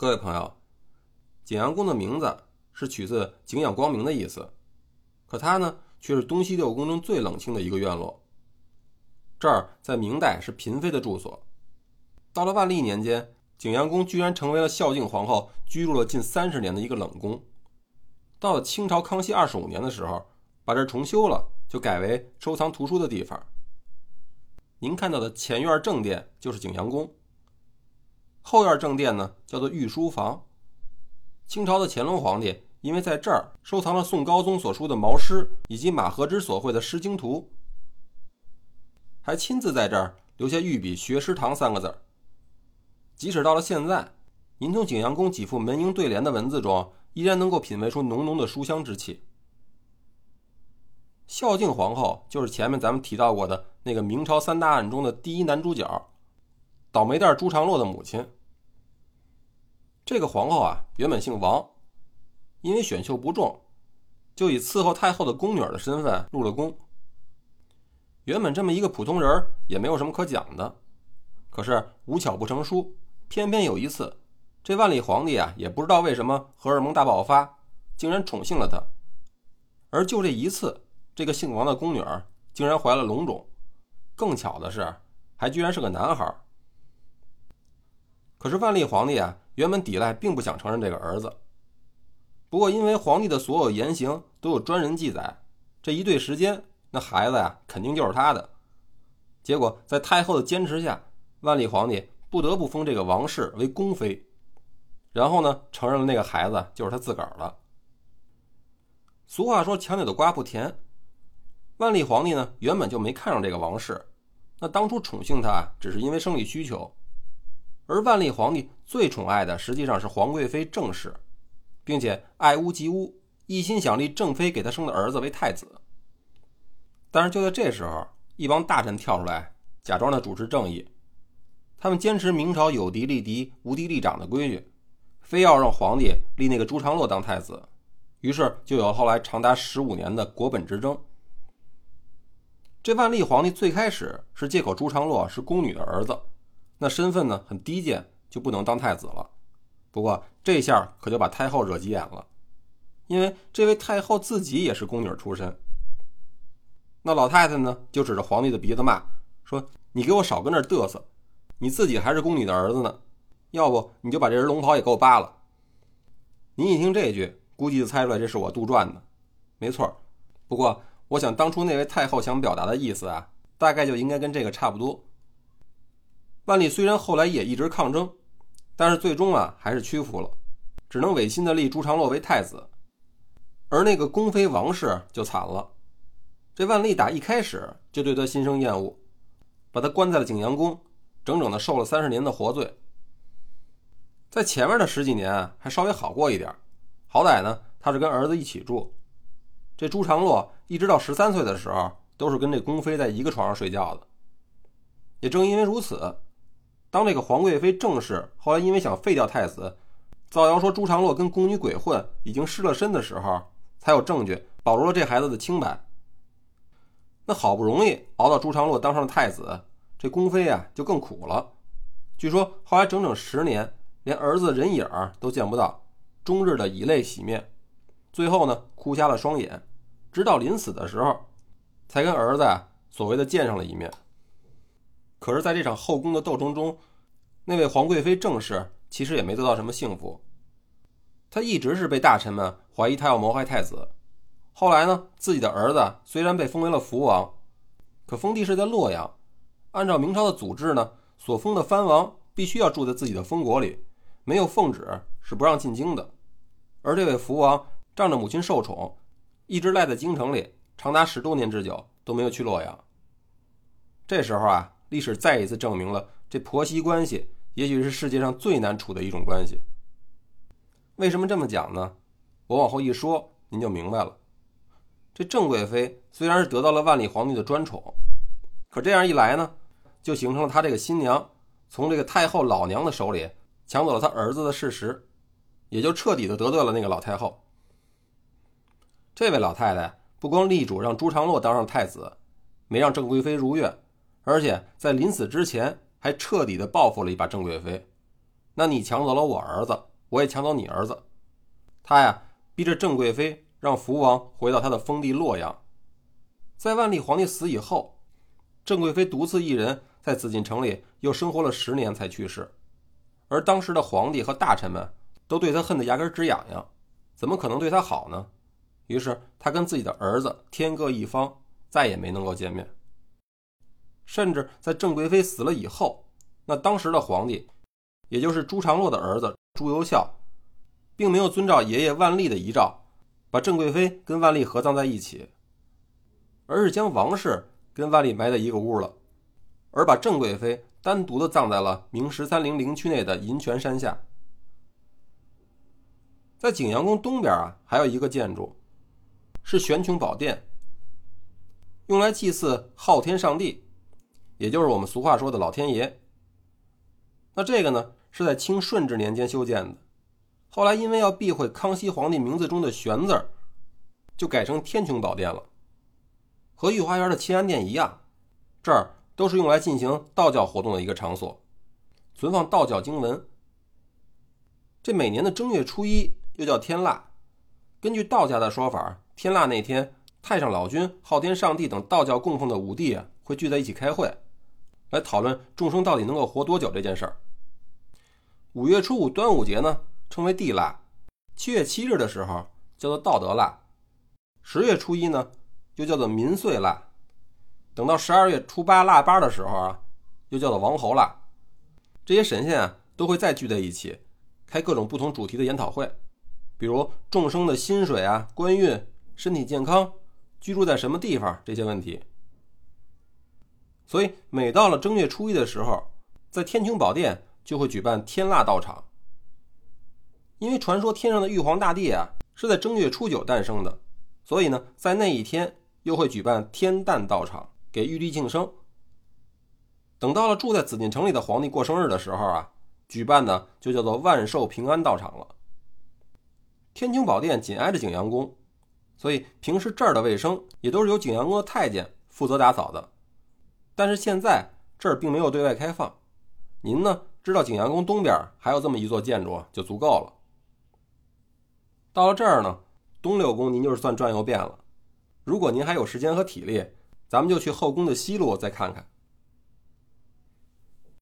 各位朋友，景阳宫的名字是取自景仰光明的意思，可它呢却是东西六宫中最冷清的一个院落。这儿在明代是嫔妃的住所，到了万历年间，景阳宫居然成为了孝敬皇后居住了近三十年的一个冷宫。到了清朝康熙二十五年的时候，把这重修了，就改为收藏图书的地方。您看到的前院正殿就是景阳宫。后院正殿呢，叫做御书房。清朝的乾隆皇帝因为在这儿收藏了宋高宗所书的毛诗，以及马和之所绘的《诗经图》，还亲自在这儿留下御笔“学诗堂”三个字。即使到了现在，您从景阳宫几副门楹对联的文字中，依然能够品味出浓浓的书香之气。孝敬皇后就是前面咱们提到过的那个明朝三大案中的第一男主角。倒霉蛋朱常洛的母亲，这个皇后啊，原本姓王，因为选秀不中，就以伺候太后的宫女的身份入了宫。原本这么一个普通人也没有什么可讲的，可是无巧不成书，偏偏有一次，这万历皇帝啊，也不知道为什么荷尔蒙大爆发，竟然宠幸了她。而就这一次，这个姓王的宫女竟然怀了龙种，更巧的是，还居然是个男孩。可是万历皇帝啊，原本抵赖，并不想承认这个儿子。不过因为皇帝的所有言行都有专人记载，这一对时间，那孩子呀，肯定就是他的。结果在太后的坚持下，万历皇帝不得不封这个王氏为宫妃，然后呢，承认了那个孩子就是他自个儿了。俗话说“强扭的瓜不甜”，万历皇帝呢，原本就没看上这个王氏，那当初宠幸他，只是因为生理需求。而万历皇帝最宠爱的实际上是皇贵妃郑氏，并且爱屋及乌，一心想立郑妃给他生的儿子为太子。但是就在这时候，一帮大臣跳出来，假装的主持正义，他们坚持明朝有嫡立嫡、无嫡立长的规矩，非要让皇帝立那个朱常洛当太子。于是就有了后来长达十五年的国本之争。这万历皇帝最开始是借口朱常洛是宫女的儿子。那身份呢很低贱，就不能当太子了。不过这下可就把太后惹急眼了，因为这位太后自己也是宫女出身。那老太太呢就指着皇帝的鼻子骂说：“你给我少跟那嘚瑟，你自己还是宫女的儿子呢，要不你就把这人龙袍也给我扒了。”您一听这句，估计就猜出来这是我杜撰的，没错。不过我想当初那位太后想表达的意思啊，大概就应该跟这个差不多。万历虽然后来也一直抗争，但是最终啊还是屈服了，只能违心的立朱常洛为太子。而那个宫妃王氏就惨了，这万历打一开始就对他心生厌恶，把他关在了景阳宫，整整的受了三十年的活罪。在前面的十几年还稍微好过一点，好歹呢他是跟儿子一起住，这朱常洛一直到十三岁的时候都是跟这宫妃在一个床上睡觉的。也正因为如此。当这个皇贵妃正氏后来因为想废掉太子，造谣说朱常洛跟宫女鬼混，已经失了身的时候，才有证据保住了这孩子的清白。那好不容易熬到朱常洛当上了太子，这宫妃啊就更苦了。据说后来整整十年，连儿子人影都见不到，终日的以泪洗面，最后呢哭瞎了双眼，直到临死的时候，才跟儿子啊所谓的见上了一面。可是，在这场后宫的斗争中，那位皇贵妃郑氏其实也没得到什么幸福。她一直是被大臣们怀疑她要谋害太子。后来呢，自己的儿子虽然被封为了福王，可封地是在洛阳。按照明朝的祖制呢，所封的藩王必须要住在自己的封国里，没有奉旨是不让进京的。而这位福王仗着母亲受宠，一直赖在京城里，长达十多年之久都没有去洛阳。这时候啊。历史再一次证明了，这婆媳关系也许是世界上最难处的一种关系。为什么这么讲呢？我往后一说，您就明白了。这郑贵妃虽然是得到了万历皇帝的专宠，可这样一来呢，就形成了她这个新娘从这个太后老娘的手里抢走了她儿子的事实，也就彻底的得罪了那个老太后。这位老太太不光力主让朱常洛当上太子，没让郑贵妃如愿。而且在临死之前，还彻底的报复了一把郑贵妃。那你抢走了我儿子，我也抢走你儿子。他呀，逼着郑贵妃让福王回到他的封地洛阳。在万历皇帝死以后，郑贵妃独自一人在紫禁城里又生活了十年才去世。而当时的皇帝和大臣们都对他恨得牙根直痒痒，怎么可能对他好呢？于是他跟自己的儿子天各一方，再也没能够见面。甚至在郑贵妃死了以后，那当时的皇帝，也就是朱常洛的儿子朱由校，并没有遵照爷爷万历的遗诏，把郑贵妃跟万历合葬在一起，而是将王氏跟万历埋在一个屋了，而把郑贵妃单独的葬在了明十三陵陵区内的银泉山下。在景阳宫东边啊，还有一个建筑，是玄穹宝殿，用来祭祀昊天上帝。也就是我们俗话说的老天爷。那这个呢，是在清顺治年间修建的，后来因为要避讳康熙皇帝名字中的“玄”字儿就改成天穹宝殿了。和御花园的清安殿一样，这儿都是用来进行道教活动的一个场所，存放道教经文。这每年的正月初一又叫天腊，根据道家的说法，天腊那天，太上老君、昊天上帝等道教供奉的五帝啊，会聚在一起开会。来讨论众生到底能够活多久这件事儿。五月初五端午节呢，称为地腊；七月七日的时候叫做道德腊；十月初一呢，又叫做民岁腊；等到十二月初八腊八的时候啊，又叫做王侯腊。这些神仙啊，都会再聚在一起，开各种不同主题的研讨会，比如众生的薪水啊、官运、身体健康、居住在什么地方这些问题。所以，每到了正月初一的时候，在天穹宝殿就会举办天腊道场。因为传说天上的玉皇大帝啊是在正月初九诞生的，所以呢，在那一天又会举办天诞道场，给玉帝庆生。等到了住在紫禁城里的皇帝过生日的时候啊，举办的就叫做万寿平安道场了。天穹宝殿紧挨着景阳宫，所以平时这儿的卫生也都是由景阳宫的太监负责打扫的。但是现在这儿并没有对外开放，您呢知道景阳宫东边还有这么一座建筑就足够了。到了这儿呢，东六宫您就是算转悠遍了。如果您还有时间和体力，咱们就去后宫的西路再看看。